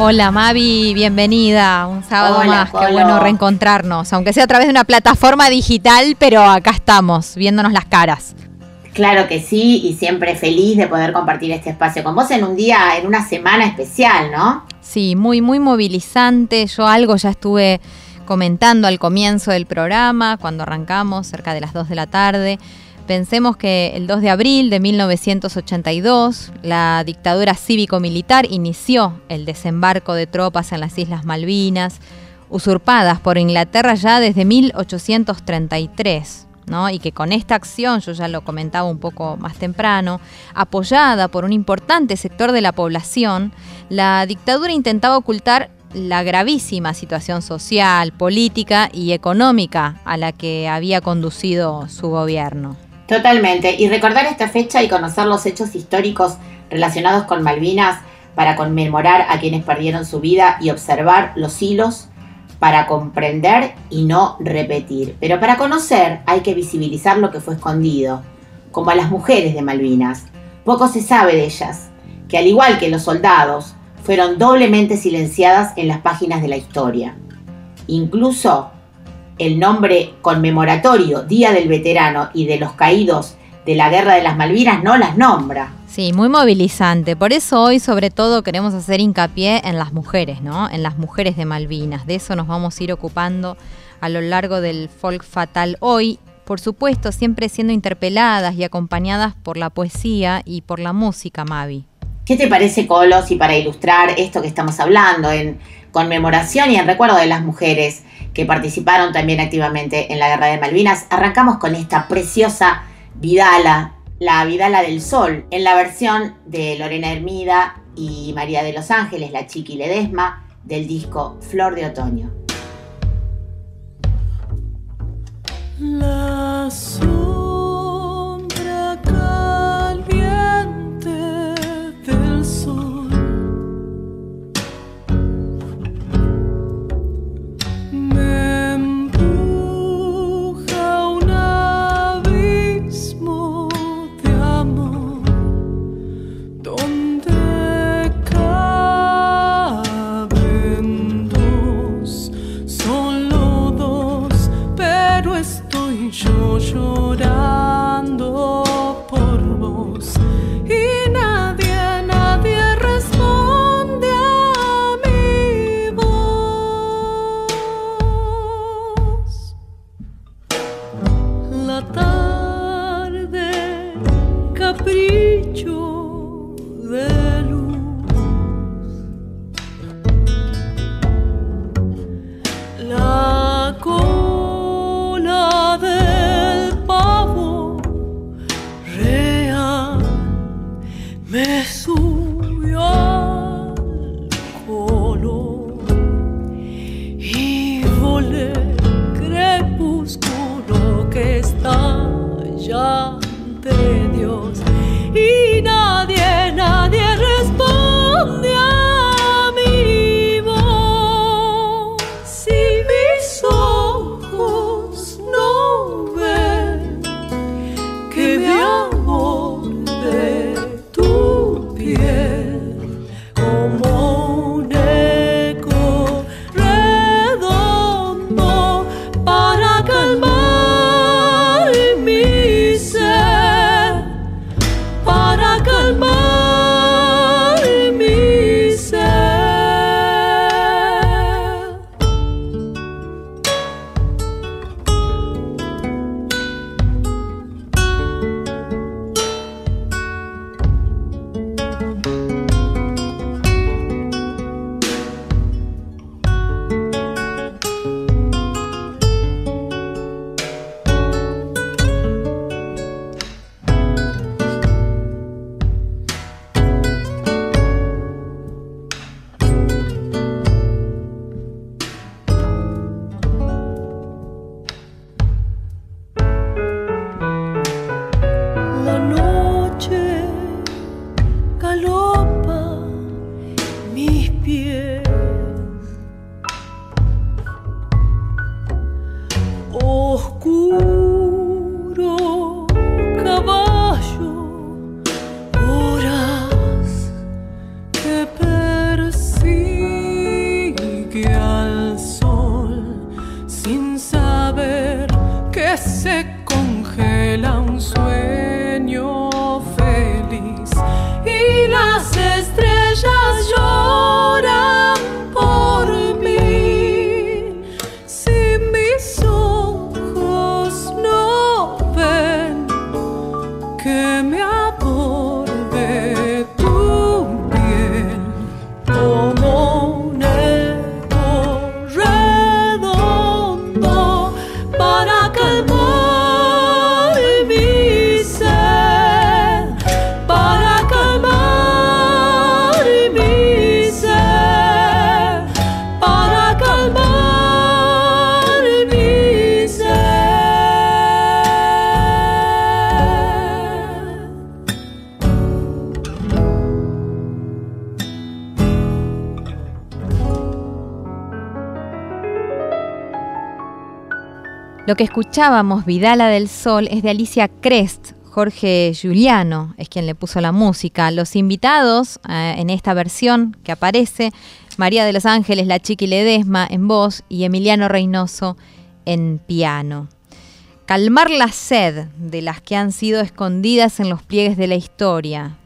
Hola Mavi, bienvenida. Un sábado Hola, más. Qué bueno reencontrarnos, aunque sea a través de una plataforma digital, pero acá estamos, viéndonos las caras. Claro que sí, y siempre feliz de poder compartir este espacio con vos en un día, en una semana especial, ¿no? Sí, muy, muy movilizante. Yo algo ya estuve comentando al comienzo del programa, cuando arrancamos, cerca de las 2 de la tarde. Pensemos que el 2 de abril de 1982, la dictadura cívico-militar inició el desembarco de tropas en las Islas Malvinas, usurpadas por Inglaterra ya desde 1833. ¿no? Y que con esta acción, yo ya lo comentaba un poco más temprano, apoyada por un importante sector de la población, la dictadura intentaba ocultar la gravísima situación social, política y económica a la que había conducido su gobierno. Totalmente. Y recordar esta fecha y conocer los hechos históricos relacionados con Malvinas para conmemorar a quienes perdieron su vida y observar los hilos para comprender y no repetir. Pero para conocer hay que visibilizar lo que fue escondido, como a las mujeres de Malvinas. Poco se sabe de ellas, que al igual que los soldados, fueron doblemente silenciadas en las páginas de la historia. Incluso el nombre conmemoratorio Día del Veterano y de los Caídos de la Guerra de las Malvinas no las nombra. Sí, muy movilizante. Por eso hoy sobre todo queremos hacer hincapié en las mujeres, ¿no? En las mujeres de Malvinas. De eso nos vamos a ir ocupando a lo largo del folk fatal hoy. Por supuesto, siempre siendo interpeladas y acompañadas por la poesía y por la música, Mavi. ¿Qué te parece, Colos? Y para ilustrar esto que estamos hablando, en conmemoración y en recuerdo de las mujeres que participaron también activamente en la Guerra de Malvinas, arrancamos con esta preciosa Vidala, la Vidala del Sol, en la versión de Lorena Hermida y María de los Ángeles, la Chiqui Ledesma, del disco Flor de Otoño. La sombra Lo que escuchábamos, Vidala del Sol, es de Alicia Crest. Jorge Giuliano es quien le puso la música. Los invitados eh, en esta versión que aparece, María de los Ángeles, la Chiqui Ledesma en voz y Emiliano Reynoso en piano. Calmar la sed de las que han sido escondidas en los pliegues de la historia,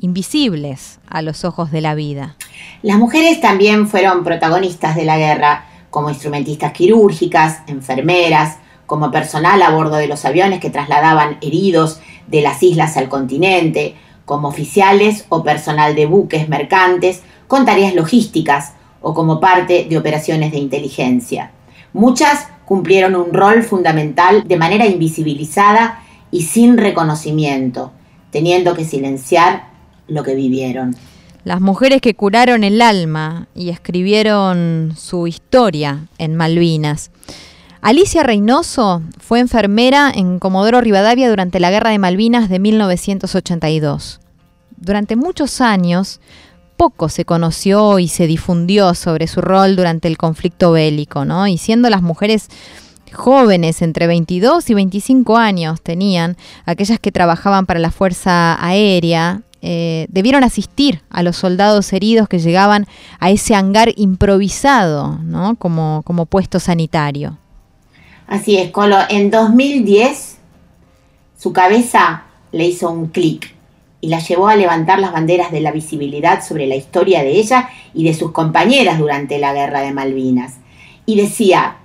invisibles a los ojos de la vida. Las mujeres también fueron protagonistas de la guerra, como instrumentistas quirúrgicas, enfermeras, como personal a bordo de los aviones que trasladaban heridos de las islas al continente, como oficiales o personal de buques mercantes con tareas logísticas o como parte de operaciones de inteligencia. Muchas cumplieron un rol fundamental de manera invisibilizada y sin reconocimiento, teniendo que silenciar lo que vivieron. Las mujeres que curaron el alma y escribieron su historia en Malvinas. Alicia Reynoso fue enfermera en Comodoro Rivadavia durante la Guerra de Malvinas de 1982. Durante muchos años, poco se conoció y se difundió sobre su rol durante el conflicto bélico, ¿no? Y siendo las mujeres jóvenes, entre 22 y 25 años tenían, aquellas que trabajaban para la Fuerza Aérea, eh, debieron asistir a los soldados heridos que llegaban a ese hangar improvisado, ¿no? Como, como puesto sanitario. Así es, Colo. En 2010 su cabeza le hizo un clic y la llevó a levantar las banderas de la visibilidad sobre la historia de ella y de sus compañeras durante la guerra de Malvinas. Y decía,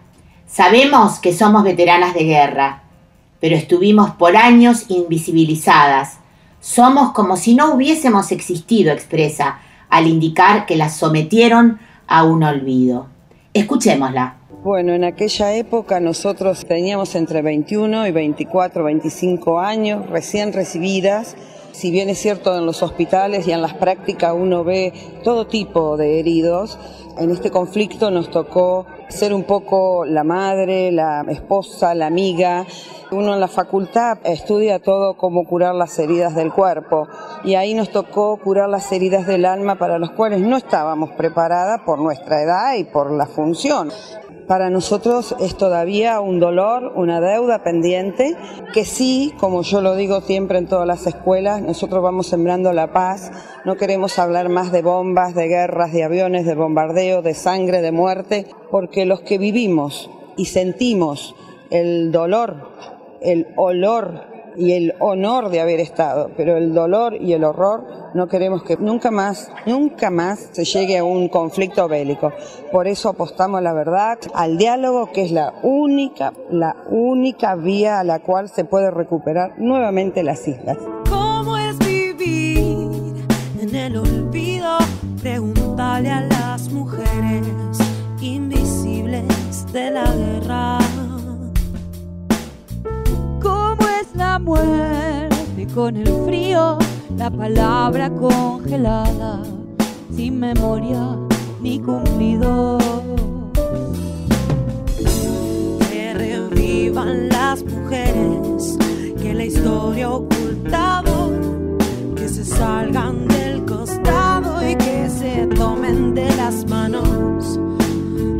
sabemos que somos veteranas de guerra, pero estuvimos por años invisibilizadas. Somos como si no hubiésemos existido, expresa, al indicar que las sometieron a un olvido. Escuchémosla. Bueno, en aquella época nosotros teníamos entre 21 y 24, 25 años, recién recibidas. Si bien es cierto en los hospitales y en las prácticas uno ve todo tipo de heridos, en este conflicto nos tocó ser un poco la madre, la esposa, la amiga. Uno en la facultad estudia todo cómo curar las heridas del cuerpo y ahí nos tocó curar las heridas del alma para las cuales no estábamos preparadas por nuestra edad y por la función. Para nosotros es todavía un dolor, una deuda pendiente, que sí, como yo lo digo siempre en todas las escuelas, nosotros vamos sembrando la paz, no queremos hablar más de bombas, de guerras, de aviones, de bombardeo, de sangre, de muerte, porque los que vivimos y sentimos el dolor, el olor y el honor de haber estado, pero el dolor y el horror no queremos que nunca más, nunca más se llegue a un conflicto bélico. Por eso apostamos la verdad al diálogo, que es la única, la única vía a la cual se puede recuperar nuevamente las islas. ¿Cómo es vivir en el olvido? Pregúntale a las mujeres invisibles de la guerra. ¿Cómo es la muerte con el frío? La palabra congelada, sin memoria ni cumplido. Que revivan las mujeres que la historia ha ocultado, que se salgan del costado y que se tomen de las manos.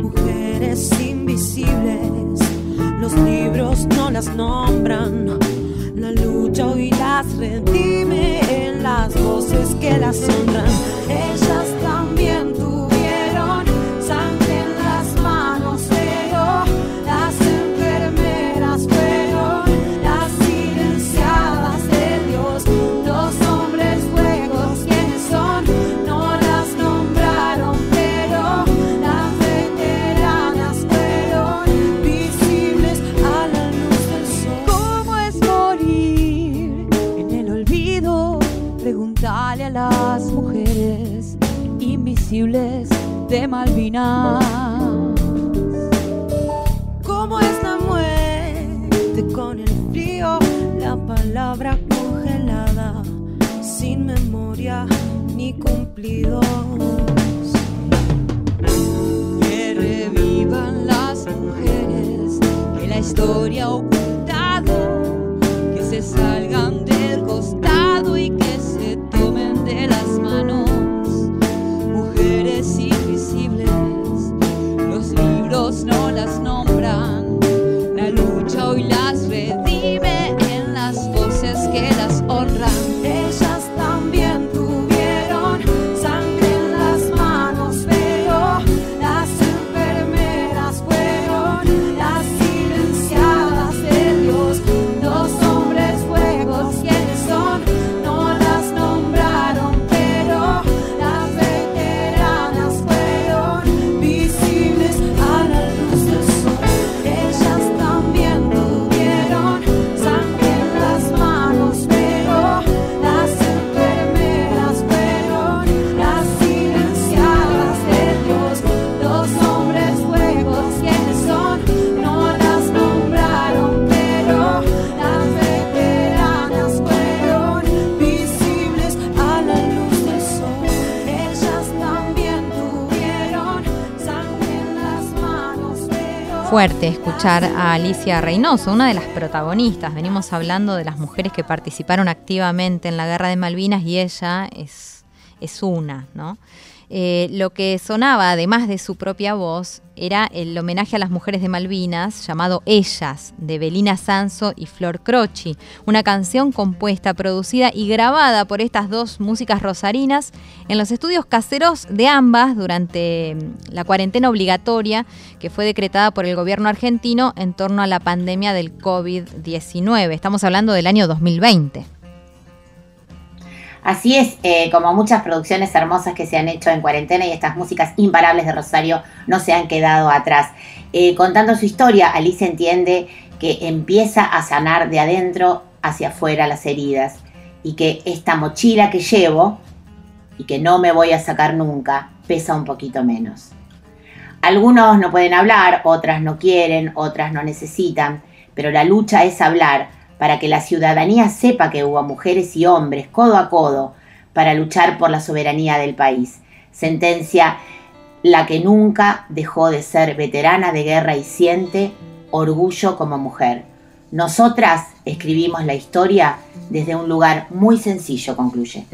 Mujeres invisibles, los libros no las nombran. Que las honran. Ellas que fuerte escuchar a Alicia Reynoso, una de las protagonistas. Venimos hablando de las mujeres que participaron activamente en la guerra de Malvinas y ella es, es una, ¿no? Eh, lo que sonaba, además de su propia voz, era el homenaje a las mujeres de Malvinas, llamado Ellas, de Belina Sanso y Flor Croci, una canción compuesta, producida y grabada por estas dos músicas rosarinas en los estudios caseros de ambas durante mm, la cuarentena obligatoria que fue decretada por el gobierno argentino en torno a la pandemia del COVID-19. Estamos hablando del año 2020. Así es, eh, como muchas producciones hermosas que se han hecho en cuarentena y estas músicas imparables de Rosario no se han quedado atrás. Eh, contando su historia, Alicia entiende que empieza a sanar de adentro hacia afuera las heridas y que esta mochila que llevo y que no me voy a sacar nunca pesa un poquito menos. Algunos no pueden hablar, otras no quieren, otras no necesitan, pero la lucha es hablar para que la ciudadanía sepa que hubo mujeres y hombres codo a codo para luchar por la soberanía del país. Sentencia la que nunca dejó de ser veterana de guerra y siente orgullo como mujer. Nosotras escribimos la historia desde un lugar muy sencillo, concluye.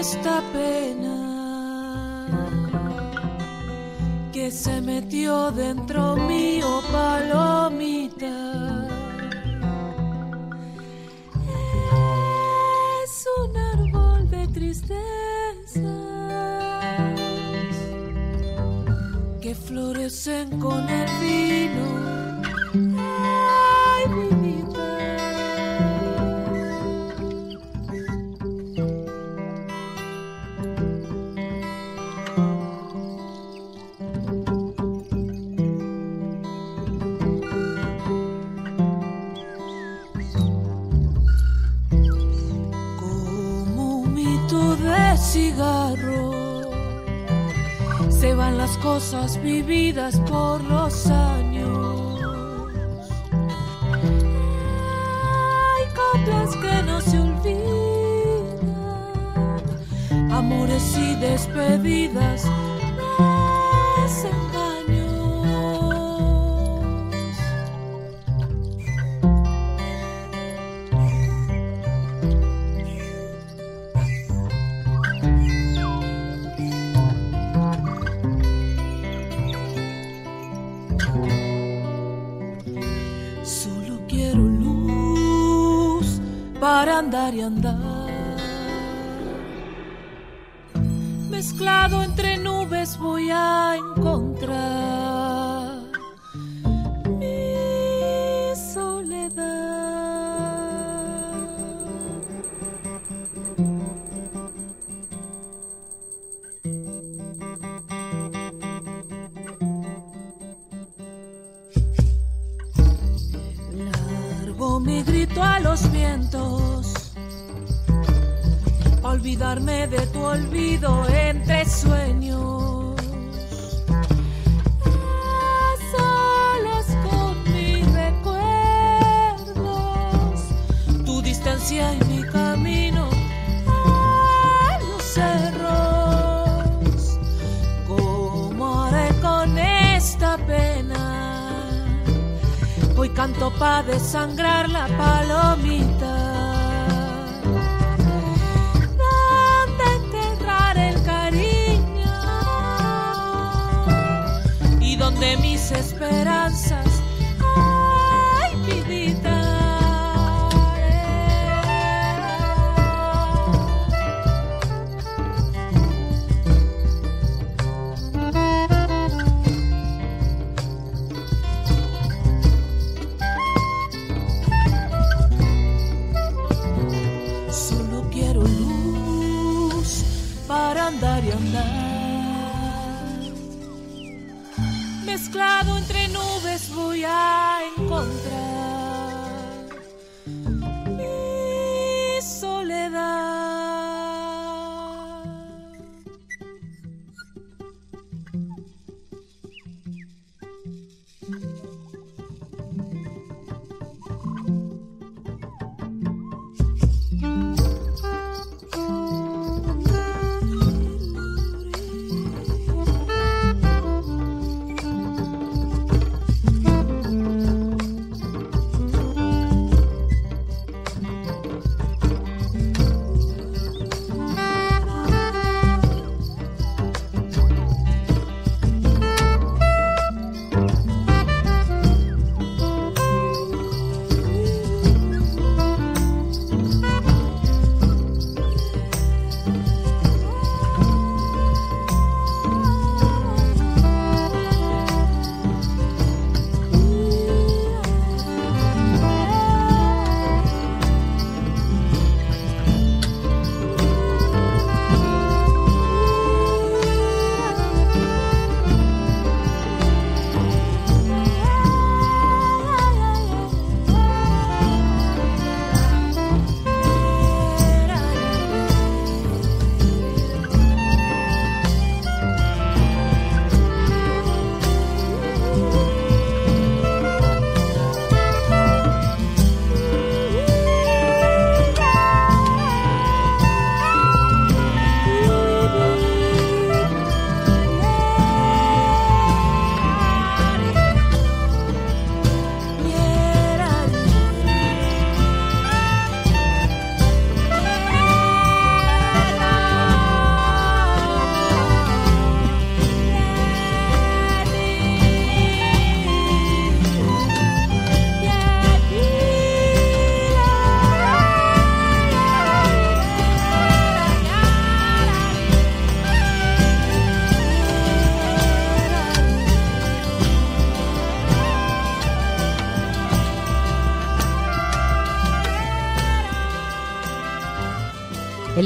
esta pena? Que se metió dentro mío palomita. Es un árbol de tristeza que florecen con el vino. Se van las cosas vividas por los años. Hay coplas que no se olvidan, amores y despedidas andar y andar. Mezclado entre nubes voy a distancia y mi camino a los cerros. ¿Cómo haré con esta pena? Hoy canto para desangrar la palomita. de mis esperanzas.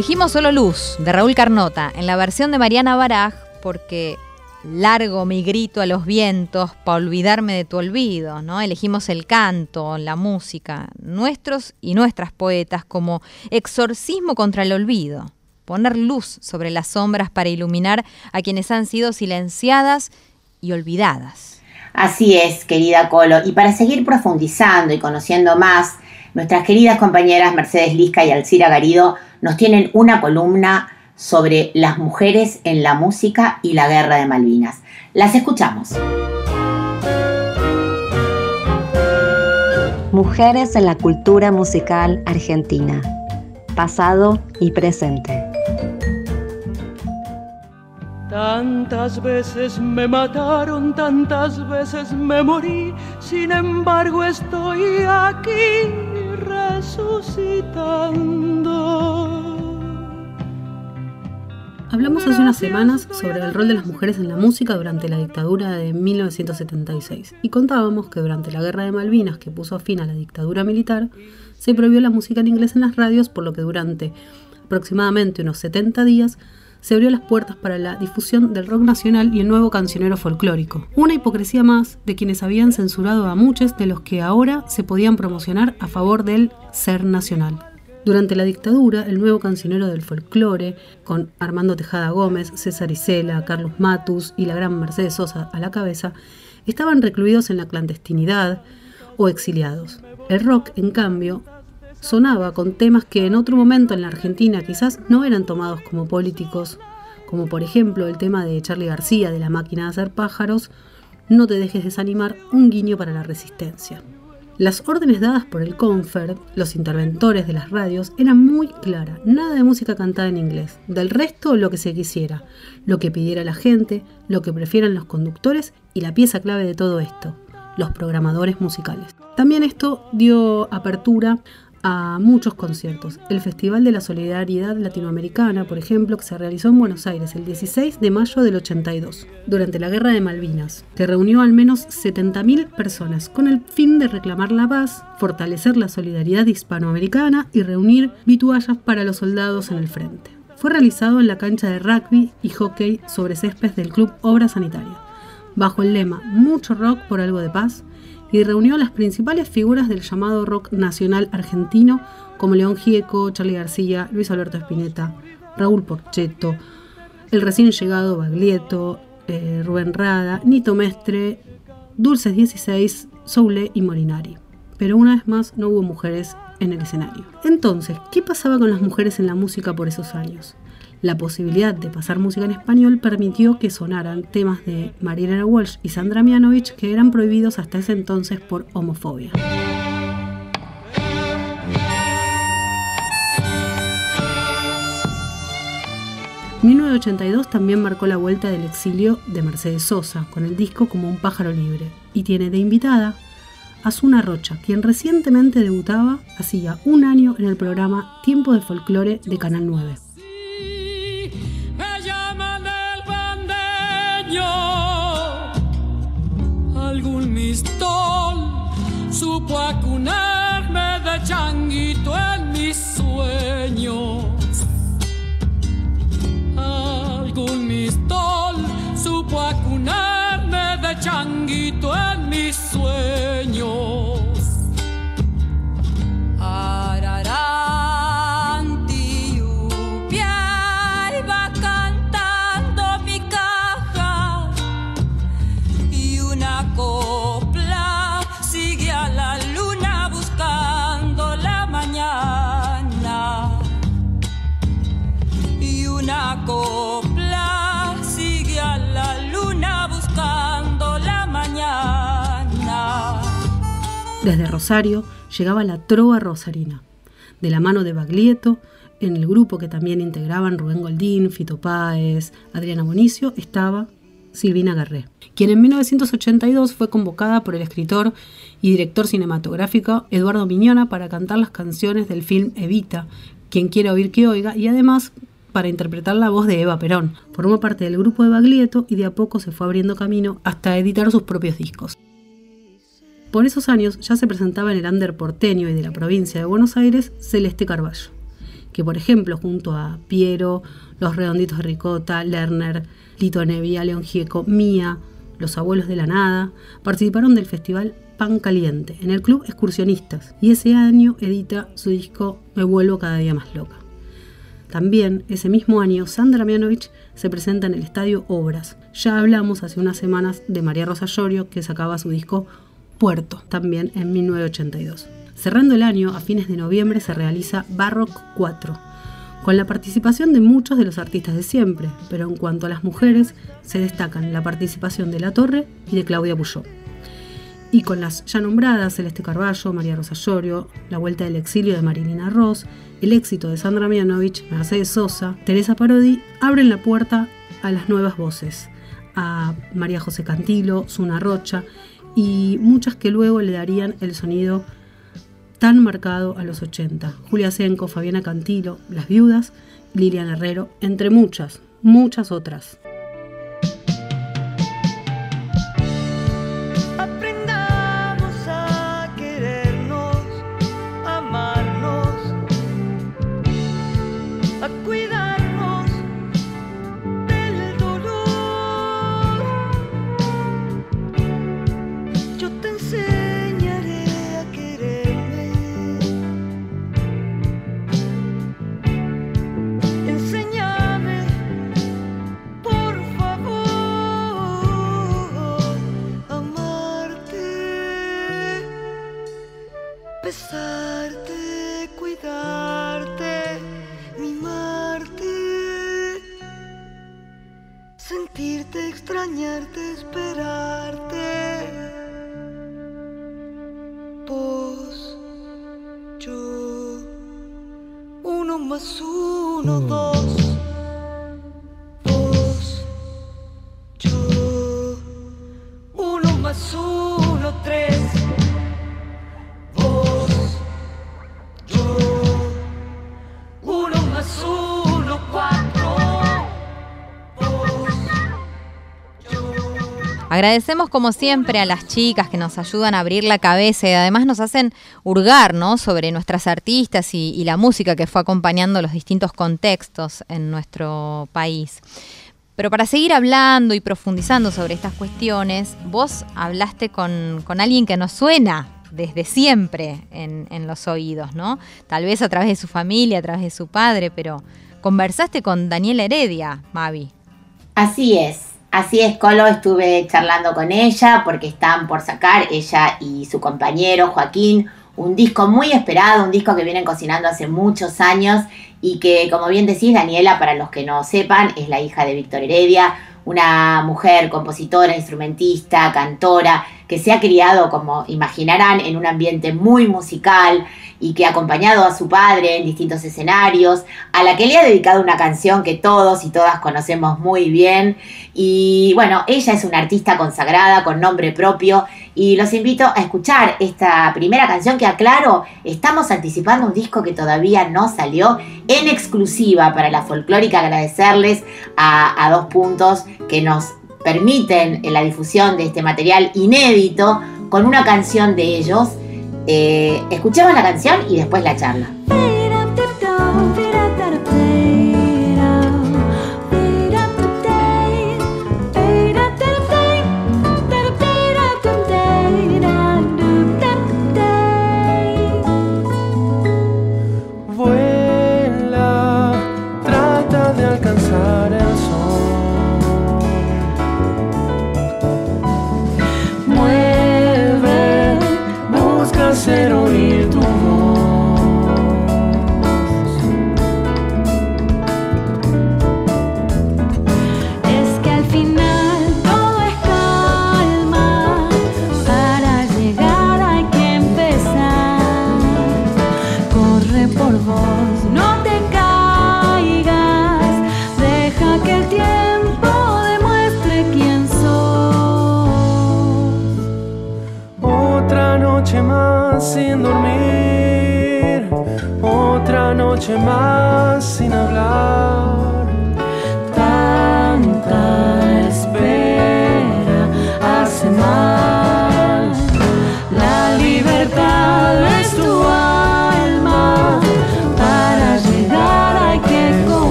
Elegimos solo Luz, de Raúl Carnota, en la versión de Mariana Baraj, porque largo mi grito a los vientos para olvidarme de tu olvido, ¿no? Elegimos el canto, la música, nuestros y nuestras poetas como exorcismo contra el olvido, poner luz sobre las sombras para iluminar a quienes han sido silenciadas y olvidadas. Así es, querida Colo, y para seguir profundizando y conociendo más, nuestras queridas compañeras Mercedes Lisca y Alcira Garido nos tienen una columna sobre las mujeres en la música y la guerra de Malvinas. Las escuchamos. Mujeres en la cultura musical argentina, pasado y presente. Tantas veces me mataron, tantas veces me morí, sin embargo estoy aquí resucitando. Hablamos hace unas semanas sobre el rol de las mujeres en la música durante la dictadura de 1976 y contábamos que durante la guerra de Malvinas que puso fin a la dictadura militar, se prohibió la música en inglés en las radios por lo que durante aproximadamente unos 70 días se abrió las puertas para la difusión del rock nacional y el nuevo cancionero folclórico. Una hipocresía más de quienes habían censurado a muchos de los que ahora se podían promocionar a favor del ser nacional. Durante la dictadura, el nuevo cancionero del folclore, con Armando Tejada Gómez, César Isela, Carlos Matus y la gran Mercedes Sosa a la cabeza, estaban recluidos en la clandestinidad o exiliados. El rock, en cambio, sonaba con temas que en otro momento en la Argentina quizás no eran tomados como políticos, como por ejemplo el tema de Charlie García de la máquina de hacer pájaros, No te dejes desanimar, un guiño para la resistencia. Las órdenes dadas por el Confer, los interventores de las radios, eran muy claras. Nada de música cantada en inglés. Del resto, lo que se quisiera. Lo que pidiera la gente, lo que prefieran los conductores y la pieza clave de todo esto, los programadores musicales. También esto dio apertura a muchos conciertos. El Festival de la Solidaridad Latinoamericana, por ejemplo, que se realizó en Buenos Aires el 16 de mayo del 82, durante la Guerra de Malvinas, que reunió al menos 70.000 personas con el fin de reclamar la paz, fortalecer la solidaridad hispanoamericana y reunir vituallas para los soldados en el frente. Fue realizado en la cancha de rugby y hockey sobre césped del Club Obra Sanitaria, bajo el lema Mucho rock por algo de paz, y reunió a las principales figuras del llamado rock nacional argentino como León Gieco, Charlie García, Luis Alberto Spinetta, Raúl Porchetto, el recién llegado Baglietto, eh, Rubén Rada, Nito Mestre, Dulces 16, Soule y Molinari. Pero una vez más no hubo mujeres en el escenario. Entonces, ¿qué pasaba con las mujeres en la música por esos años? La posibilidad de pasar música en español permitió que sonaran temas de Marielena Walsh y Sandra Mianovich que eran prohibidos hasta ese entonces por homofobia. ...1982 también marcó la vuelta del exilio de Mercedes Sosa... ...con el disco Como un pájaro libre... ...y tiene de invitada a Asuna Rocha... ...quien recientemente debutaba hacía un año en el programa Tiempo de Folclore de Canal 9. Mistol supo acunarme de changuito en mis sueños. Algún mistol supo acunarme de changuito en mis sueños. Desde Rosario llegaba la Trova Rosarina, de la mano de Baglietto, en el grupo que también integraban Rubén Goldín, Fito Páez, Adriana Bonicio, estaba Silvina Garré, quien en 1982 fue convocada por el escritor y director cinematográfico Eduardo Miñona para cantar las canciones del film Evita, quien quiera oír que oiga, y además para interpretar la voz de Eva Perón. Formó parte del grupo de Baglietto y de a poco se fue abriendo camino hasta editar sus propios discos. Por esos años ya se presentaba en el under porteño y de la provincia de Buenos Aires Celeste Carballo, que por ejemplo junto a Piero, Los Redonditos de Ricota, Lerner, Lito Nevia, León Gieco, Mía, Los Abuelos de la Nada, participaron del festival Pan Caliente en el Club Excursionistas y ese año edita su disco Me vuelvo cada día más loca. También ese mismo año Sandra Mianovich se presenta en el Estadio Obras. Ya hablamos hace unas semanas de María Rosa Llorio que sacaba su disco Puerto, también en 1982. Cerrando el año, a fines de noviembre se realiza Barrock 4, con la participación de muchos de los artistas de siempre, pero en cuanto a las mujeres, se destacan la participación de La Torre y de Claudia Puyó. Y con las ya nombradas Celeste Carballo, María Rosa Llorio, La Vuelta del Exilio de Marilina Ross, el éxito de Sandra Mianovich, Mercedes Sosa, Teresa Parodi, abren la puerta a las nuevas voces, a María José Cantilo, Zuna Rocha y muchas que luego le darían el sonido tan marcado a los 80. Julia Senco, Fabiana Cantilo, Las Viudas, Lilian Herrero, entre muchas, muchas otras. Extrañarte, esperarte. Vos, yo, uno más uno, dos. Agradecemos como siempre a las chicas que nos ayudan a abrir la cabeza y además nos hacen hurgar ¿no? sobre nuestras artistas y, la música que fue acompañando los distintos contextos en nuestro país. Pero para seguir hablando y profundizando sobre estas cuestiones, vos hablaste con, con alguien que nos suena desde siempre en, en los oídos, ¿no? Tal vez a través de su familia, a través de su padre, pero conversaste con Daniela Heredia, Mavi. Así es, así es, Colo, estuve charlando con ella porque están por sacar, ella y su compañero Joaquín, un disco muy esperado, un disco que vienen cocinando hace muchos años y que, como bien decís, Daniela, para los que no sepan, es la hija de Víctor Heredia, una mujer compositora, instrumentista, cantora, que se ha criado, como imaginarán, en un ambiente muy musical y que ha acompañado a su padre en distintos escenarios, a la que le ha dedicado una canción que todos y todas conocemos muy bien. Y bueno, ella es una artista consagrada con nombre propio y los invito a escuchar esta primera canción que aclaro, estamos anticipando un disco que todavía no salió en exclusiva para la folclórica, agradecerles a, a dos puntos que nos permiten la difusión de este material inédito con una canción de ellos. Eh, escuchemos la canción y después la charla.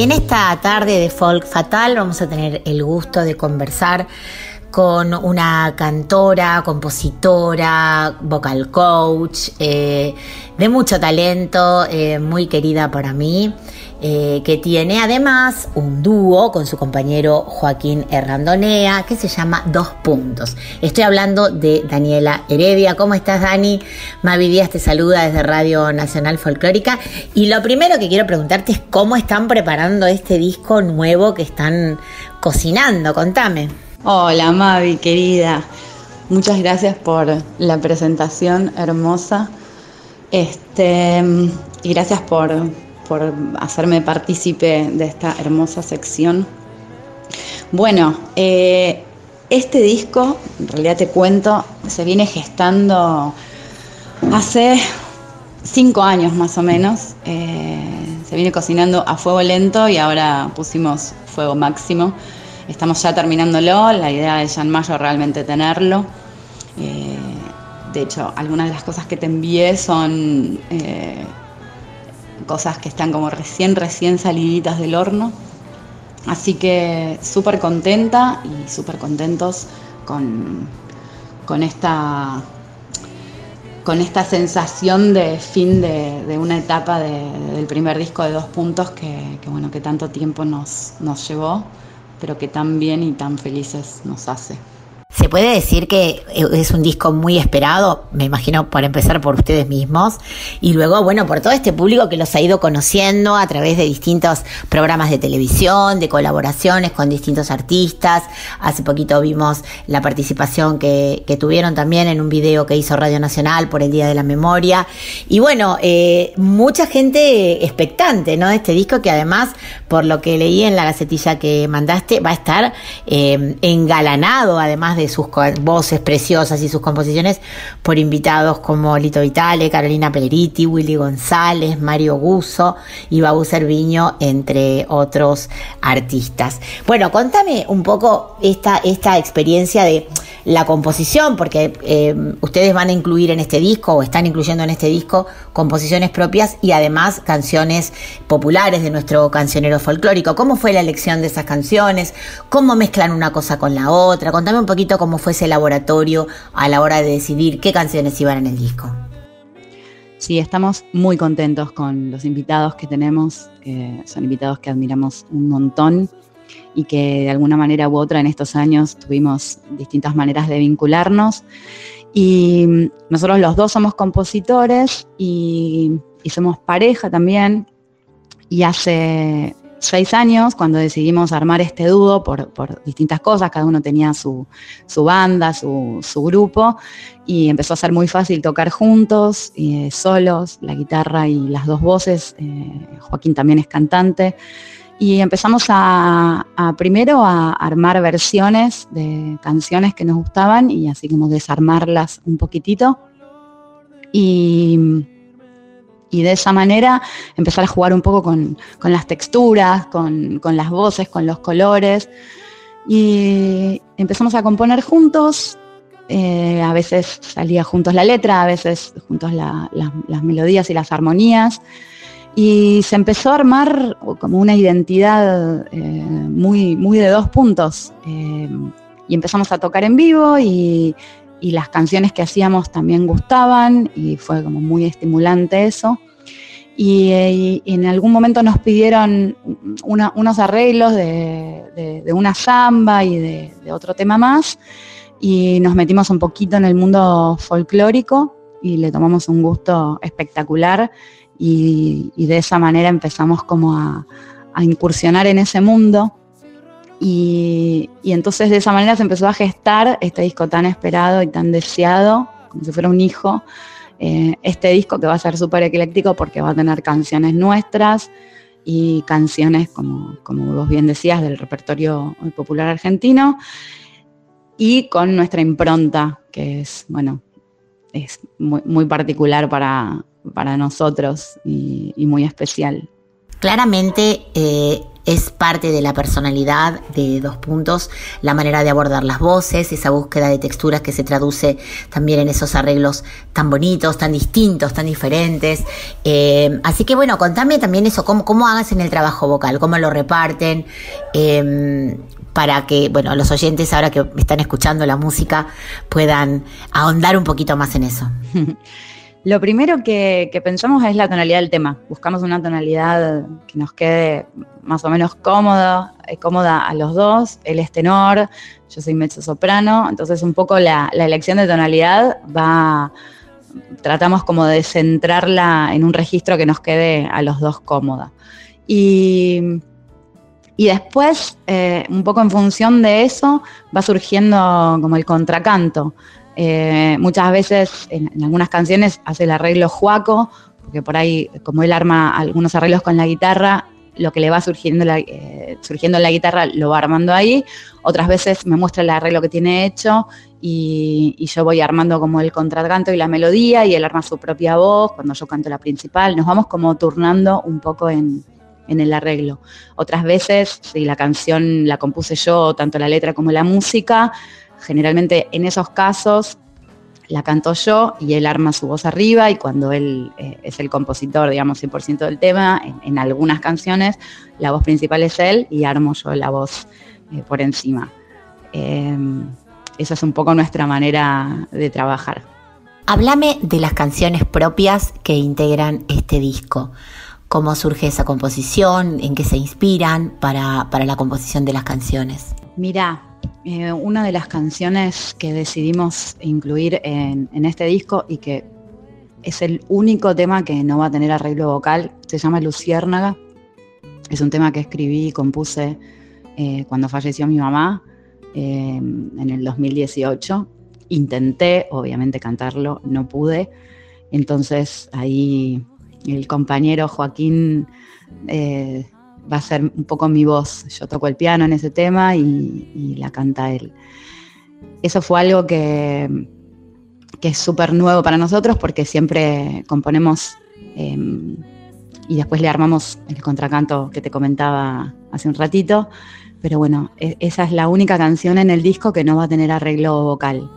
Y en esta tarde de Folk Fatal vamos a tener el gusto de conversar con una cantora, compositora, vocal coach, eh, de mucho talento, eh, muy querida para mí, eh, que tiene además un dúo con su compañero Joaquín Herrandonea que se llama Dos Puntos. Estoy hablando de Daniela Heredia. ¿Cómo estás, Dani? Mavi Díaz te saluda desde Radio Nacional Folclórica. Y lo primero que quiero preguntarte es cómo están preparando este disco nuevo que están cocinando. Contame. Hola Mavi, querida. Muchas gracias por la presentación hermosa. Este, y gracias por, por hacerme partícipe de esta hermosa sección. Bueno, eh, este disco, en realidad te cuento, se viene gestando hace cinco años más o menos. Eh, se viene cocinando a fuego lento y ahora pusimos fuego máximo. Estamos ya terminándolo, la idea es ya en mayo realmente tenerlo. Eh, de hecho, algunas de las cosas que te envié son cosas que están como recién, recién saliditas del horno. Así que súper contenta y súper contentos con, con, esta, con esta sensación de fin de, de una etapa de, del primer disco de dos puntos que, que, bueno, que tanto tiempo nos, nos llevó pero que tan bien y tan felices nos hace. ¿Se puede decir que es un disco muy esperado? Me imagino para empezar por ustedes mismos y luego, bueno, por todo este público que los ha ido conociendo a través de distintos programas de televisión, de colaboraciones con distintos artistas. Hace poquito vimos la participación que, tuvieron también en un video que hizo Radio Nacional por el Día de la Memoria. Y bueno, eh, mucha gente expectante, ¿no? De este disco que además, por lo que leí en la gacetilla que mandaste, va a estar eh, engalanado además de sus voces preciosas y sus composiciones por invitados como Lito Vitale, Carolina Peleriti, Willy González, Mario Guso y Babu Cerviño, entre otros artistas. Bueno, contame un poco esta, esta experiencia de la composición, porque eh, ustedes van a incluir en este disco o están incluyendo en este disco composiciones propias y además canciones populares de nuestro cancionero folclórico. ¿Cómo fue la elección de esas canciones? ¿Cómo mezclan una cosa con la otra? Contame un poquito cómo fue ese laboratorio a la hora de decidir qué canciones iban en el disco. Sí, estamos muy contentos con los invitados que tenemos. Eh, son invitados que admiramos un montón y que de alguna manera u otra en estos años tuvimos distintas maneras de vincularnos. Y nosotros los dos somos compositores y somos pareja también. Y hace seis años, cuando decidimos armar este dúo por, por distintas cosas, cada uno tenía su, su banda, su, su, grupo, y empezó a ser muy fácil tocar juntos, eh, solos, la guitarra y las dos voces. Eh, Joaquín también es cantante. Y empezamos a, a, primero a armar versiones de canciones que nos gustaban y así como desarmarlas un poquitito. Y y de esa manera empezar a jugar un poco con, con las texturas, con, con, las voces, con los colores. Y empezamos a componer juntos. Eh, a veces salía juntos la letra, a veces juntos la, la, las melodías y las armonías. Y se empezó a armar como una identidad eh, muy, muy de dos puntos. Eh, y empezamos a tocar en vivo y, y las canciones que hacíamos también gustaban y fue como muy estimulante eso. Y, y en algún momento nos pidieron unos arreglos de, de, una samba y de, otro tema más y nos metimos un poquito en el mundo folclórico y le tomamos un gusto espectacular y, de esa manera empezamos como a incursionar en ese mundo Y, entonces de esa manera se empezó a gestar este disco tan esperado y tan deseado, como si fuera un hijo. Eh, este disco que va a ser súper ecléctico porque va a tener canciones nuestras y canciones, como, como vos bien decías, del repertorio popular argentino y con nuestra impronta, que es, bueno, es muy, particular para, nosotros y, muy especial. Claramente eh, es parte de la personalidad de dos puntos, la manera de abordar las voces, esa búsqueda de texturas que se traduce también en esos arreglos tan bonitos, tan distintos, tan diferentes. Eh, así que bueno, contame también eso, cómo, cómo hagas en el trabajo vocal, cómo lo reparten, eh, para que, bueno, los oyentes ahora que están escuchando la música puedan ahondar un poquito más en eso. Lo primero que, pensamos es la tonalidad del tema. Buscamos una tonalidad que nos quede más o menos cómoda, eh, cómoda a los dos. Él es tenor, yo soy mezzo soprano, entonces un poco la, elección de tonalidad va, tratamos como de centrarla en un registro que nos quede a los dos cómoda. Y, después, eh, un poco en función de eso, va surgiendo como el contracanto. Eh, muchas veces en, algunas canciones hace el arreglo Juaco, porque por ahí, como él arma algunos arreglos con la guitarra, lo que le va surgiendo, eh, surgiendo en la guitarra lo va armando ahí. Otras veces me muestra el arreglo que tiene hecho y, yo voy armando como el contracanto y la melodía y él arma su propia voz cuando yo canto la principal. Nos vamos como turnando un poco en, en el arreglo. Otras veces, si la canción la compuse yo, tanto la letra como la música, generalmente en esos casos la canto yo y él arma su voz arriba y cuando él eh, es el compositor, digamos, 100% del tema, en, algunas canciones la voz principal es él y armo yo la voz eh, por encima. Em, esa es un poco nuestra manera de trabajar. Háblame de las canciones propias que integran este disco. ¿Cómo surge esa composición? ¿En qué se inspiran para, para la composición de las canciones? Mira, eh, una de las canciones que decidimos incluir en, este disco y que es el único tema que no va a tener arreglo vocal, se llama Luciérnaga. Es un tema que escribí y compuse eh, cuando falleció mi mamá eh, en el 2018. Intenté, obviamente, cantarlo, no pude. Entonces ahí el compañero Joaquín va a ser un poco mi voz. Yo toco el piano en ese tema y, la canta él. Eso fue algo que, que es súper nuevo para nosotros porque siempre componemos em, y después le armamos el contracanto que te comentaba hace un ratito. Pero bueno, e, esa es la única canción en el disco que no va a tener arreglo vocal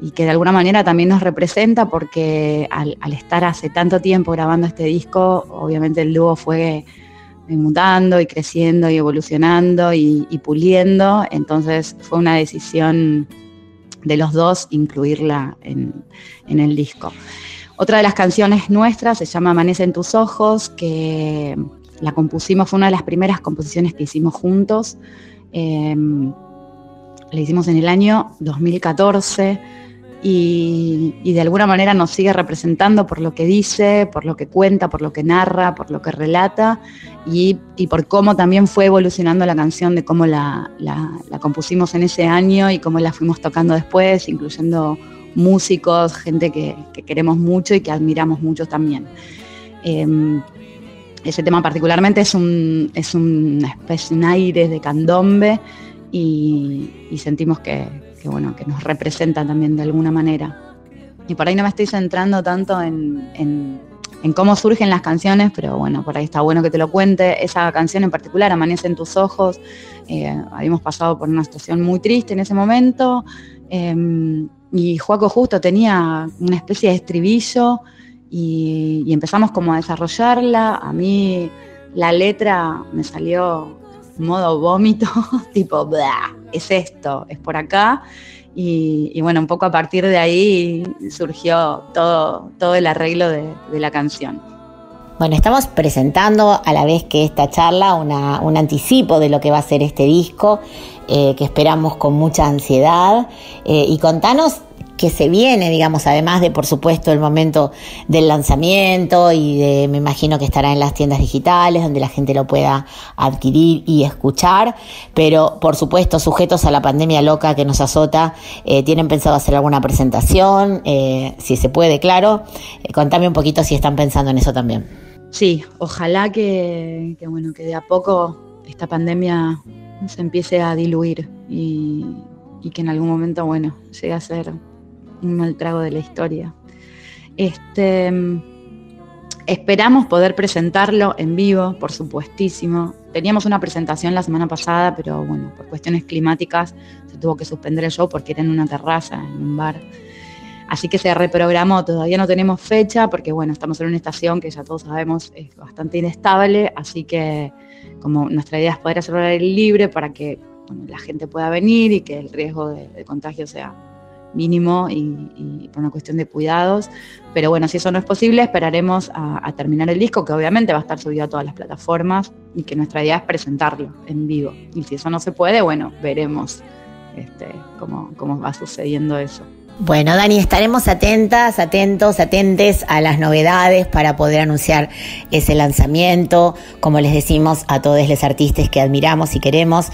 y que de alguna manera también nos representa porque al, al estar hace tanto tiempo grabando este disco, obviamente el dúo fue mutando y creciendo y evolucionando y, puliendo. Entonces fue una decisión de los dos incluirla en, el disco. Otra de las canciones nuestras se llama Amanece en tus ojos, que la compusimos, fue una de las primeras composiciones que hicimos juntos. Eh, la hicimos en el año 2014 y, de alguna manera nos sigue representando por lo que dice, por lo que cuenta, por lo que narra, por lo que relata y, por cómo también fue evolucionando la canción, de cómo la, compusimos en ese año y cómo la fuimos tocando después, incluyendo músicos, gente que, queremos mucho y que admiramos mucho también. Em, ese tema particularmente es un, es una especie, un aire de candombe y sentimos que, que, bueno, que nos representa también de alguna manera. Y por ahí no me estoy centrando tanto en, cómo surgen las canciones, pero bueno, por ahí está bueno que te lo cuente. Esa canción en particular, Amanece en tus ojos, eh, habíamos pasado por una situación muy triste en ese momento. Em, y Juaco justo tenía una especie de estribillo y, empezamos como a desarrollarla. A mí la letra me salió modo vómito, tipo, es esto, es por acá. Y, bueno, un poco a partir de ahí surgió todo, todo el arreglo de, la canción. Bueno, estamos presentando a la vez que esta charla un anticipo de lo que va a ser este disco, eh, que esperamos con mucha ansiedad. Eh, y contanos que se viene, digamos, además de, por supuesto, el momento del lanzamiento y de, me imagino que estará en las tiendas digitales, donde la gente lo pueda adquirir y escuchar, pero, por supuesto, sujetos a la pandemia loca que nos azota, eh, ¿tienen pensado hacer alguna presentación? Eh, si se puede, claro. Eh, contame un poquito si están pensando en eso también. Sí, ojalá que, que, bueno, que de a poco esta pandemia se empiece a diluir y, y que en algún momento, bueno, llegue a ser mal trago de la historia. Este, esperamos poder presentarlo en vivo, por supuestísimo. Teníamos una presentación la semana pasada, pero bueno, por cuestiones climáticas se tuvo que suspender el show porque era en una terraza, en un bar. Así que se reprogramó, todavía no tenemos fecha porque bueno, estamos en una estación que ya todos sabemos es bastante inestable, así que como nuestra idea es poder hacerlo libre para que la gente pueda venir y que el riesgo de contagio sea mínimo y, y, por una cuestión de cuidados. Pero bueno, si eso no es posible, esperaremos a, terminar el disco, que obviamente va a estar subido a todas las plataformas y que nuestra idea es presentarlo en vivo. Y si eso no se puede, bueno, veremos este, cómo, cómo va sucediendo eso. Bueno, Dani, estaremos atentas, atentos, atentes a las novedades para poder anunciar ese lanzamiento. Como les decimos a todos los artistas que admiramos y queremos,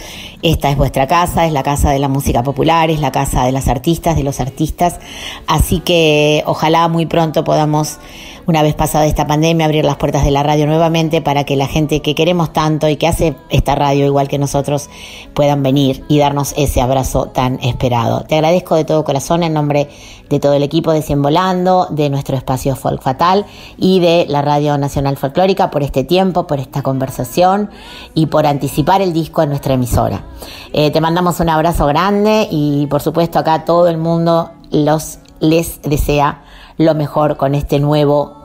esta es vuestra casa, es la casa de la música popular, es la casa de las artistas, de los artistas. Así que ojalá muy pronto podamos una vez pasada esta pandemia, abrir las puertas de la radio nuevamente para que la gente que queremos tanto y que hace esta radio igual que nosotros puedan venir y darnos ese abrazo tan esperado. Te agradezco de todo corazón en nombre de todo el equipo de Cien Volando, de nuestro espacio Folk Fatal y de la Radio Nacional Folclórica por este tiempo, por esta conversación y por anticipar el disco en nuestra emisora. Eh, te mandamos un abrazo grande y por supuesto acá todo el mundo los les desea lo mejor con este nuevo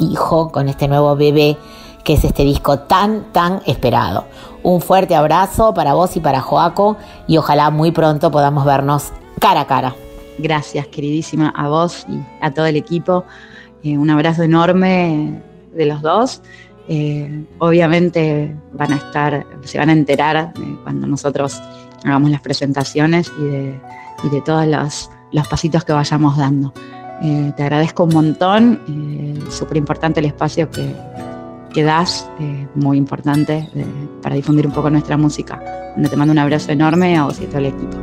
hijo, con este nuevo bebé que es este disco tan, tan esperado. Un fuerte abrazo para vos y para Joaco y ojalá muy pronto podamos vernos cara a cara. Gracias, queridísima, a vos y a todo el equipo. Eh, un abrazo enorme de los dos. Eh, obviamente van a estar, se van a enterar cuando nosotros hagamos las presentaciones y de, y de todos los, los pasitos que vayamos dando. Eh, te agradezco un montón, eh, súper importante el espacio que, das, eh, muy importante para difundir un poco nuestra música. Te mando un abrazo enorme a vos y a todo el equipo.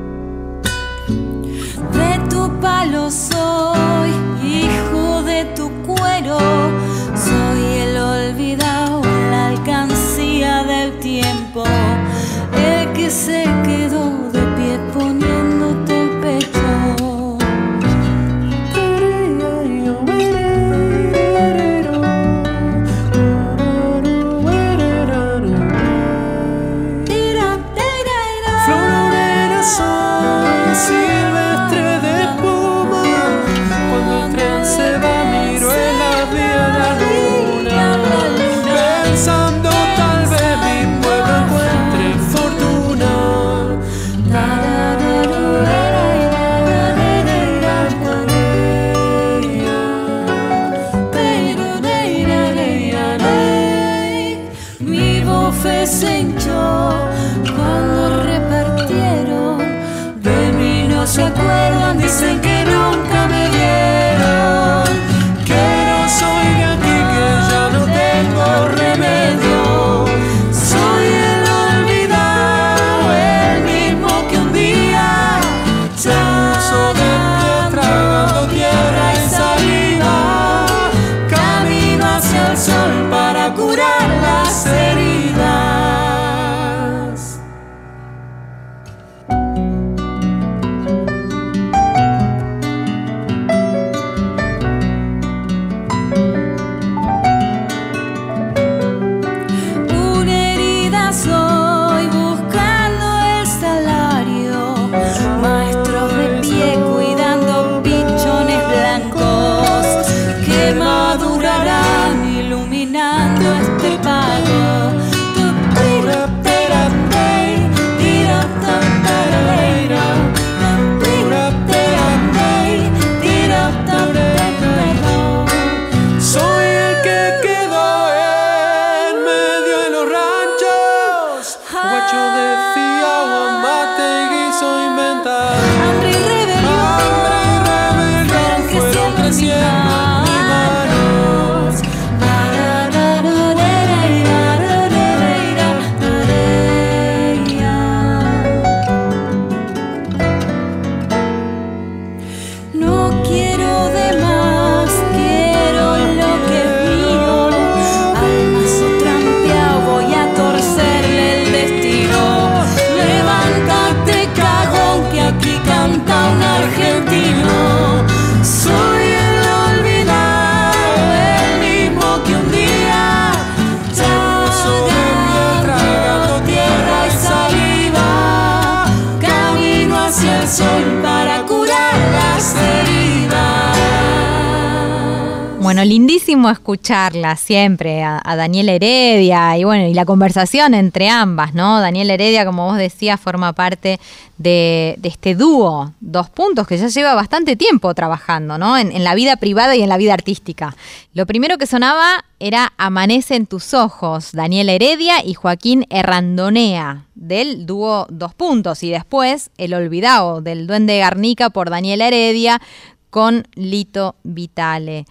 Escucharla siempre, a, a Daniel Heredia y bueno, y la conversación entre ambas, ¿no? Daniel Heredia, como vos decías, forma parte de, este dúo, dos puntos, que ya lleva bastante tiempo trabajando, ¿no? En, la vida privada y en la vida artística. Lo primero que sonaba era Amanece en tus ojos, Daniel Heredia y Joaquín Errandonea, del dúo Dos Puntos, y después El Olvidado, del Duende Garnica por Daniel Heredia con Lito Vitale.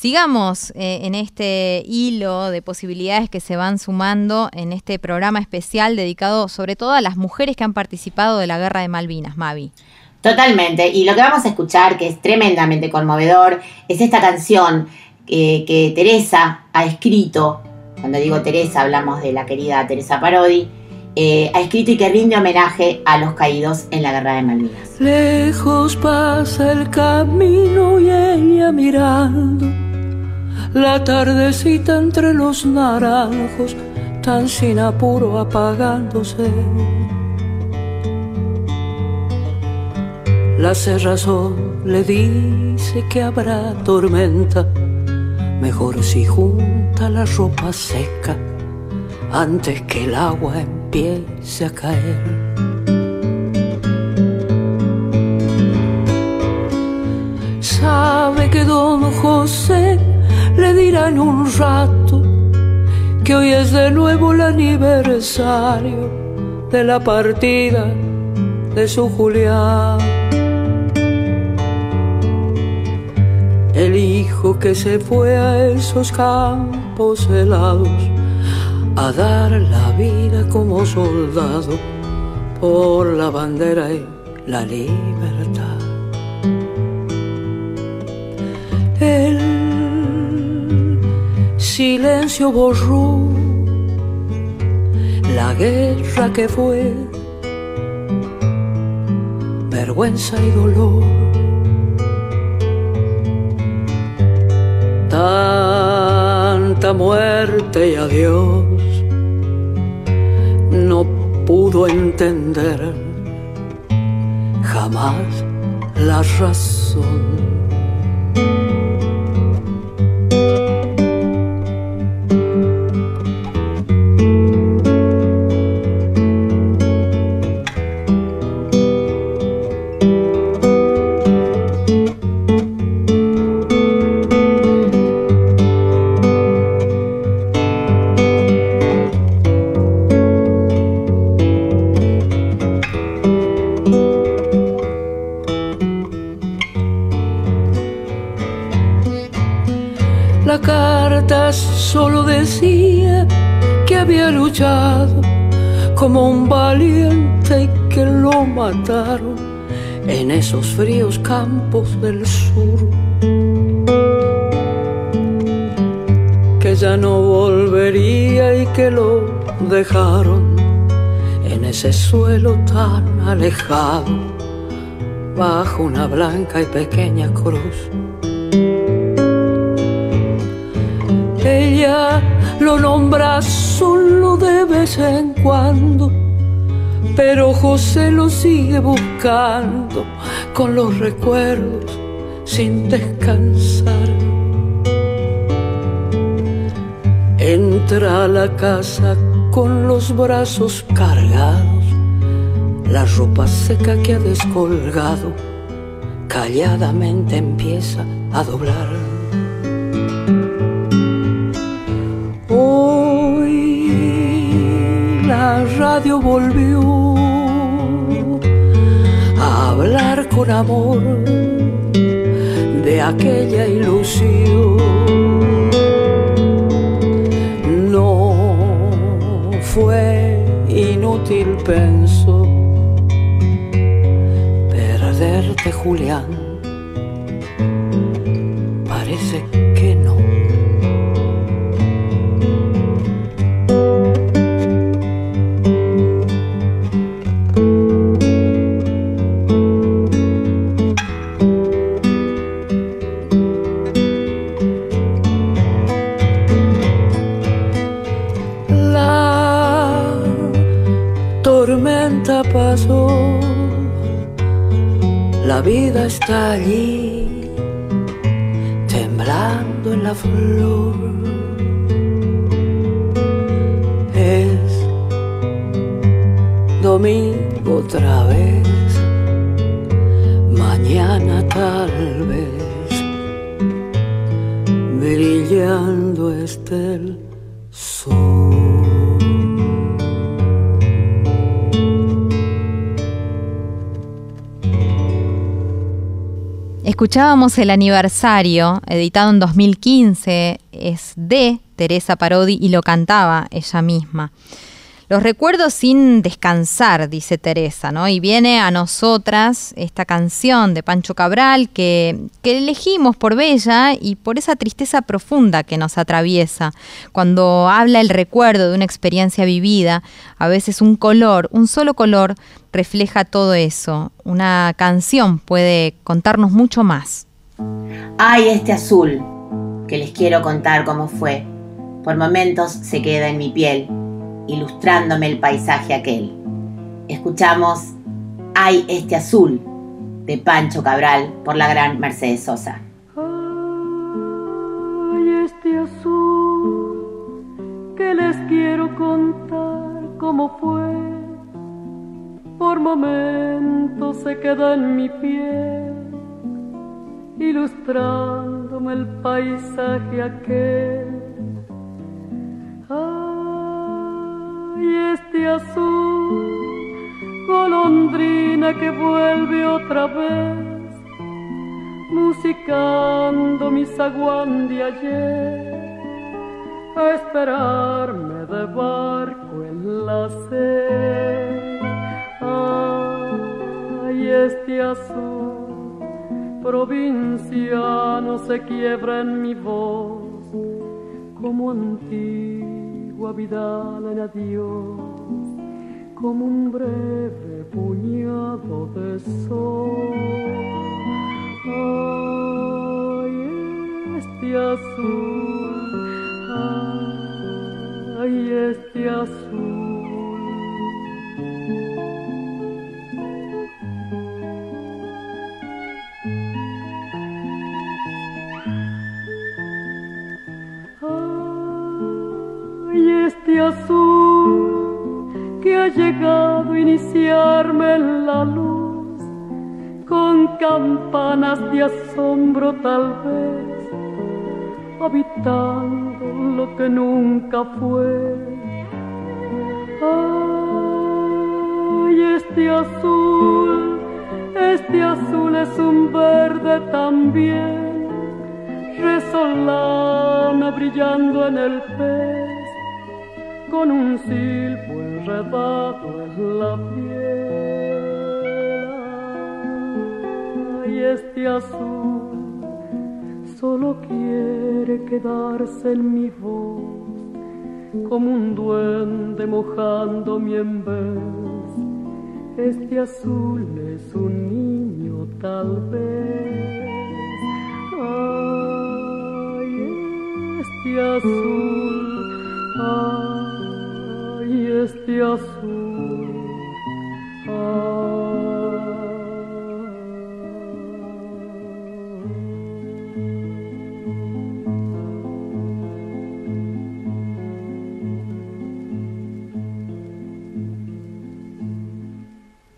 Sigamos eh, en este hilo de posibilidades que se van sumando en este programa especial dedicado sobre todo a las mujeres que han participado de la Guerra de Malvinas, Mavi. Totalmente. Y lo que vamos a escuchar, que es tremendamente conmovedor, es esta canción eh, que Teresa ha escrito. Cuando digo Teresa, hablamos de la querida Teresa Parodi. eh, ha escrito y que rinde homenaje a los caídos en la Guerra de Malvinas. Lejos pasa el camino y ella mirando la tardecita entre los naranjos, tan sin apuro apagándose. La cerrazón le dice que habrá tormenta, mejor si junta la ropa seca antes que el agua empiece a caer. Sabe que don José le dirá en un rato que hoy es de nuevo el aniversario de la partida de su Julián. El hijo que se fue a esos campos helados a dar la vida como soldado por la bandera y la libertad. Silencio borró la guerra que fue vergüenza y dolor. Tanta muerte y adiós no pudo entender jamás la razón. La carta solo decía que había luchado como un valiente y que lo mataron en esos fríos campos del sur. Que ya no volvería y que lo dejaron en ese suelo tan alejado bajo una blanca y pequeña cruz. Lo nombra solo de vez en cuando, pero José lo sigue buscando con los recuerdos sin descansar. Entra a la casa con los brazos cargados, la ropa seca que ha descolgado, calladamente empieza a doblar. La radio volvió a hablar con amor de aquella ilusión. No fue inútil, pensó, perderte, Julián. Vida está allí, temblando en la flor. Escuchábamos el aniversario, editado en 2015, es de Teresa Parodi y lo cantaba ella misma. Los recuerdos sin descansar, dice Teresa, ¿no? Y viene a nosotras esta canción de Pancho Cabral que, que, elegimos por bella y por esa tristeza profunda que nos atraviesa. Cuando habla el recuerdo de una experiencia vivida, a veces un color, un solo color, refleja todo eso. Una canción puede contarnos mucho más. Ay, este azul, que les quiero contar cómo fue. Por momentos se queda en mi piel ilustrándome el paisaje aquel. Escuchamos Hay este azul de Pancho Cabral por la gran Mercedes Sosa. Ay, este azul que les quiero contar cómo fue. Por momentos se queda en mi piel, ilustrándome el paisaje aquel y este azul, golondrina que vuelve otra vez, musicando mi zaguán de ayer, a esperarme de barco en la sed. Ay, este azul provinciano se quiebra en mi voz como antiguo Vidal en adiós, como un breve puñado de sol. Ay, este azul, ay, este azul. Azul que ha llegado a iniciarme en la luz con campanas de asombro tal vez habitando lo que nunca fue. Ay este azul este azul es un verde también resolana brillando en el pez con un silbo enredado en la piel. Y este azul solo quiere quedarse en mi voz, como un duende mojando mi vez. Este azul es un niño tal vez. Ay, este azul. Ay, este.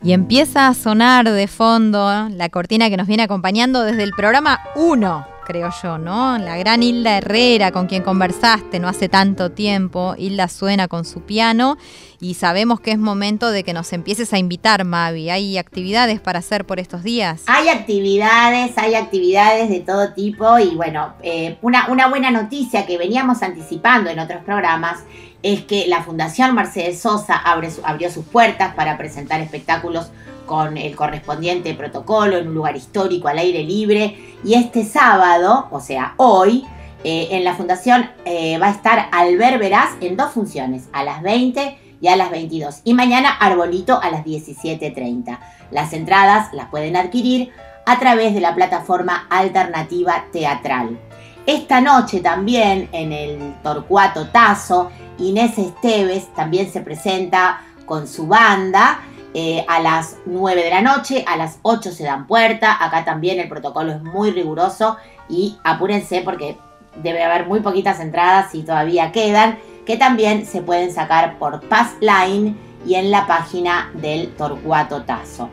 Y empieza a sonar de fondo la cortina que nos viene acompañando desde el programa 1 creo yo, ¿no? La gran Hilda Herrera, con quien conversaste no hace tanto tiempo. Hilda suena con su piano y sabemos que es momento de que nos empieces a invitar, Mavi. ¿Hay actividades para hacer por estos días? Hay actividades, hay actividades de todo tipo y bueno, eh, una, una buena noticia que veníamos anticipando en otros programas es que la Fundación Mercedes Sosa abrió sus puertas para presentar espectáculos con el correspondiente protocolo en un lugar histórico al aire libre. Y este sábado, o sea, hoy, eh, en la fundación eh, va a estar Albert Veraz en dos funciones, a las 20 y a las 22. Y mañana Arbolito a las 17.30. Las entradas las pueden adquirir a través de la plataforma Alternativa Teatral. Esta noche también en el Torcuato Tazo, Inés Esteves también se presenta con su banda eh, a las 9 de la noche, a las 8 se dan puerta, acá también el protocolo es muy riguroso y apúrense porque debe haber muy poquitas entradas y todavía quedan, que también se pueden sacar por Pass Line y en la página del Torcuato Tazo.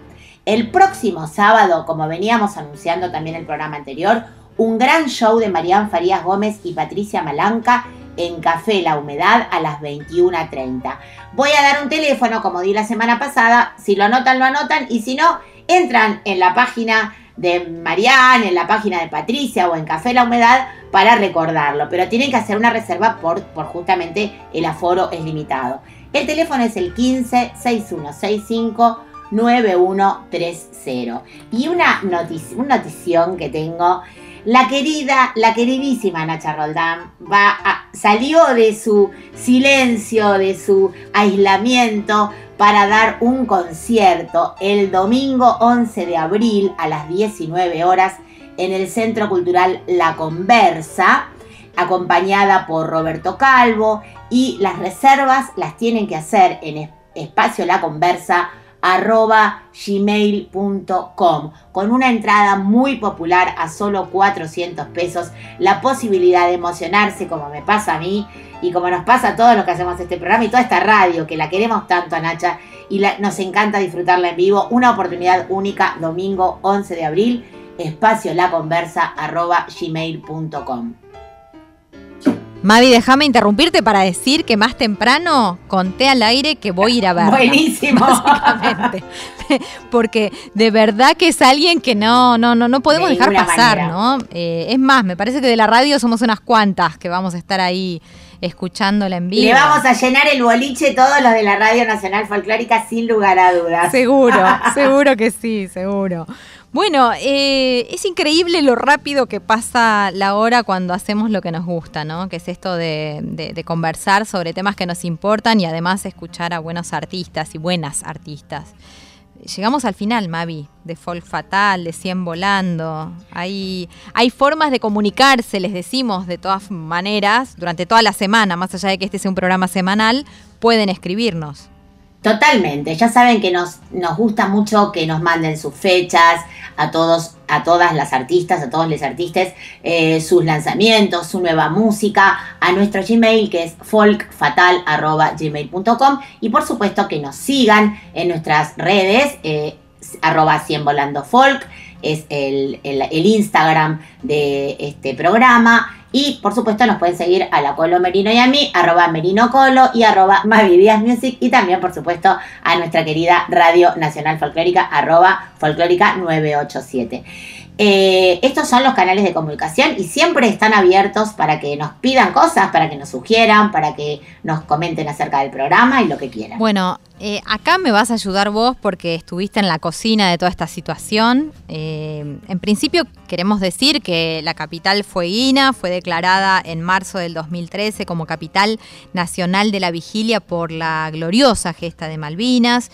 El próximo sábado, como veníamos anunciando también en el programa anterior, un gran show de Marían Farías Gómez y Patricia Malanca en Café La Humedad a las 21.30. Voy a dar un teléfono, como di la semana pasada, si lo anotan, lo anotan, y si no, entran en la página de Marianne, en la página de Patricia o en Café La Humedad para recordarlo, pero tienen que hacer una reserva por, por justamente el aforo es limitado. El teléfono es el 15 6165 9130. Y una, una notición que tengo, la querida, la queridísima Nacha Roldán va salió de su silencio, de su aislamiento para dar un concierto el domingo 11 de abril a las 19 horas en el Centro Cultural La Conversa, acompañada por Roberto Calvo y las reservas las tienen que hacer en espacio La Conversa arroba gmail.com con una entrada muy popular a solo 400 pesos, la posibilidad de emocionarse como me pasa a mí y como nos pasa a todos los que hacemos este programa y toda esta radio que la queremos tanto a Nacha y nos encanta disfrutarla en vivo, una oportunidad única domingo 11 de abril, espacio la conversa arroba gmail.com. Mavi, déjame interrumpirte para decir que más temprano conté al aire que voy a ir a ver. Buenísimo. Básicamente. Porque de verdad que es alguien que no, no, no, no podemos dejar pasar, ¿no? Eh, es más, me parece que de la radio somos unas cuantas que vamos a estar ahí escuchándola en vivo. Le vamos a llenar el boliche todos los de la Radio Nacional Folclórica sin lugar a dudas. Seguro, seguro que sí, seguro. Bueno, eh, es increíble lo rápido que pasa la hora cuando hacemos lo que nos gusta, ¿no? Que es esto de, conversar sobre temas que nos importan y además escuchar a buenos artistas y buenas artistas. Llegamos al final, Mavi, de Folk Fatal, de Cien Volando. Hay, hay formas de comunicarse, les decimos, de todas maneras, durante toda la semana, más allá de que este sea un programa semanal, pueden escribirnos. Totalmente, ya saben que nos, nos gusta mucho que nos manden sus fechas, a todos, a todas las artistas, a todos los artistas, eh, sus lanzamientos, su nueva música, a nuestro Gmail que es folkfatal.gmail.com y por supuesto que nos sigan en nuestras redes, eh, arroba 100 volando folk, es el, el Instagram de este programa. Y por supuesto nos pueden seguir a la Colo Merino y a mí, arroba Merino Colo y arroba Mavidias Music y también por supuesto a nuestra querida Radio Nacional Folclórica, arroba Folclórica 987. Eh, estos son los canales de comunicación y siempre están abiertos para que nos pidan cosas, para que nos sugieran, para que nos comenten acerca del programa y lo que quieran. Bueno, eh, acá me vas a ayudar vos porque estuviste en la cocina de toda esta situación. Eh, en principio queremos decir que la capital fueguina fue declarada en marzo del 2013 como capital nacional de la vigilia por la gloriosa gesta de Malvinas.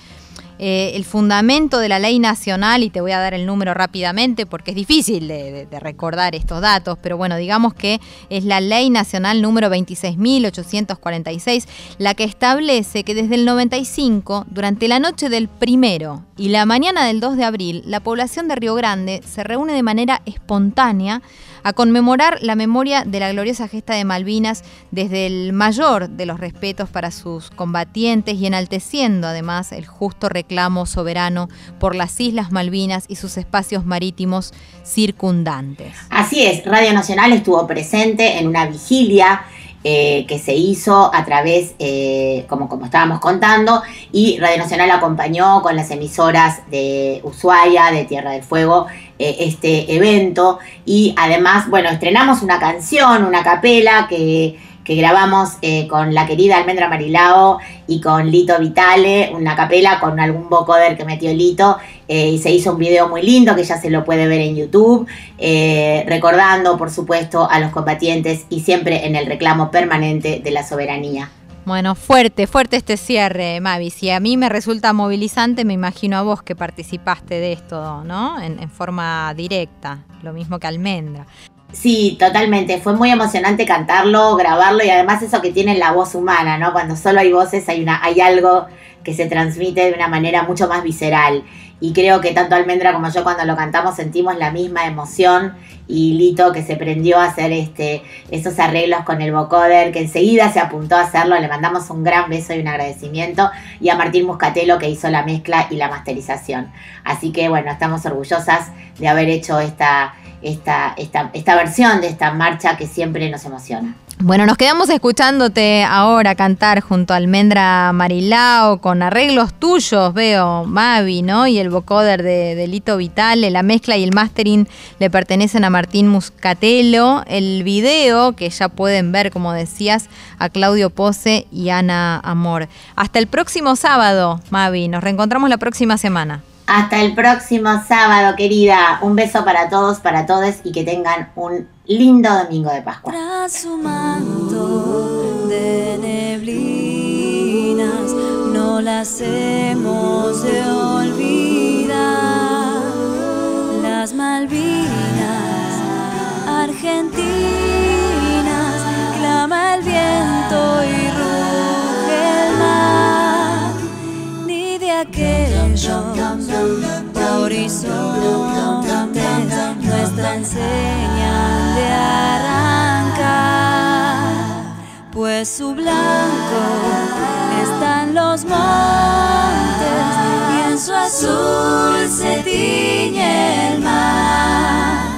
Eh, el fundamento de la ley nacional, y te voy a dar el número rápidamente porque es difícil de, recordar estos datos, pero bueno, digamos que es la ley nacional número 26.846, la que establece que desde el 95, durante la noche del primero y la mañana del 2 de abril, la población de Río Grande se reúne de manera espontánea a conmemorar la memoria de la gloriosa gesta de Malvinas desde el mayor de los respetos para sus combatientes y enalteciendo además el justo reclamo soberano por las Islas Malvinas y sus espacios marítimos circundantes. Así es, Radio Nacional estuvo presente en una vigilia eh, que se hizo a través, eh, como, como estábamos contando, y Radio Nacional acompañó con las emisoras de Ushuaia, de Tierra del Fuego, eh, este evento. Y además, bueno, estrenamos una canción, una capela que que grabamos eh, con la querida Almendra Marilao y con Lito Vitale, una capela con algún vocoder que metió Lito, eh, y se hizo un video muy lindo que ya se lo puede ver en YouTube, eh, recordando, por supuesto, a los combatientes y siempre en el reclamo permanente de la soberanía. Bueno, fuerte, fuerte este cierre, Mavi. Si a mí me resulta movilizante, me imagino a vos que participaste de esto, ¿no? En, en forma directa, lo mismo que Almendra. Sí, totalmente. Fue muy emocionante cantarlo, grabarlo y además eso que tiene la voz humana, ¿no? Cuando solo hay voces hay, una, hay algo que se transmite de una manera mucho más visceral. y creo que tanto Almendra como yo cuando lo cantamos sentimos la misma emoción y Lito que se prendió a hacer este, esos arreglos con el vocoder, que enseguida se apuntó a hacerlo, le mandamos un gran beso y un agradecimiento y a Martín Muscatelo que hizo la mezcla y la masterización. Así que bueno, estamos orgullosas de haber hecho esta, esta, esta, esta versión de esta marcha que siempre nos emociona. Bueno, nos quedamos escuchándote ahora cantar junto a Almendra Marilao con arreglos tuyos, veo, Mavi, ¿no? Y el vocoder de, de Lito Vitale, la mezcla y el mastering le pertenecen a Martín Muscatelo. El video, que ya pueden ver, como decías, a Claudio Pose y Ana Amor. Hasta el próximo sábado, Mavi. Nos reencontramos la próxima semana. Hasta el próximo sábado, querida. Un beso para todos, para todos y que tengan un lindo domingo de Pascua. Tras su manto de neblinas, no las hemos de olvidar. Las Malvinas, argentinas, clama el viento y ruge el mar. Ni de aquellos horizontes nuestra enseñan de arrancar, pues su blanco está en los montes y en su azul se tiñe el mar.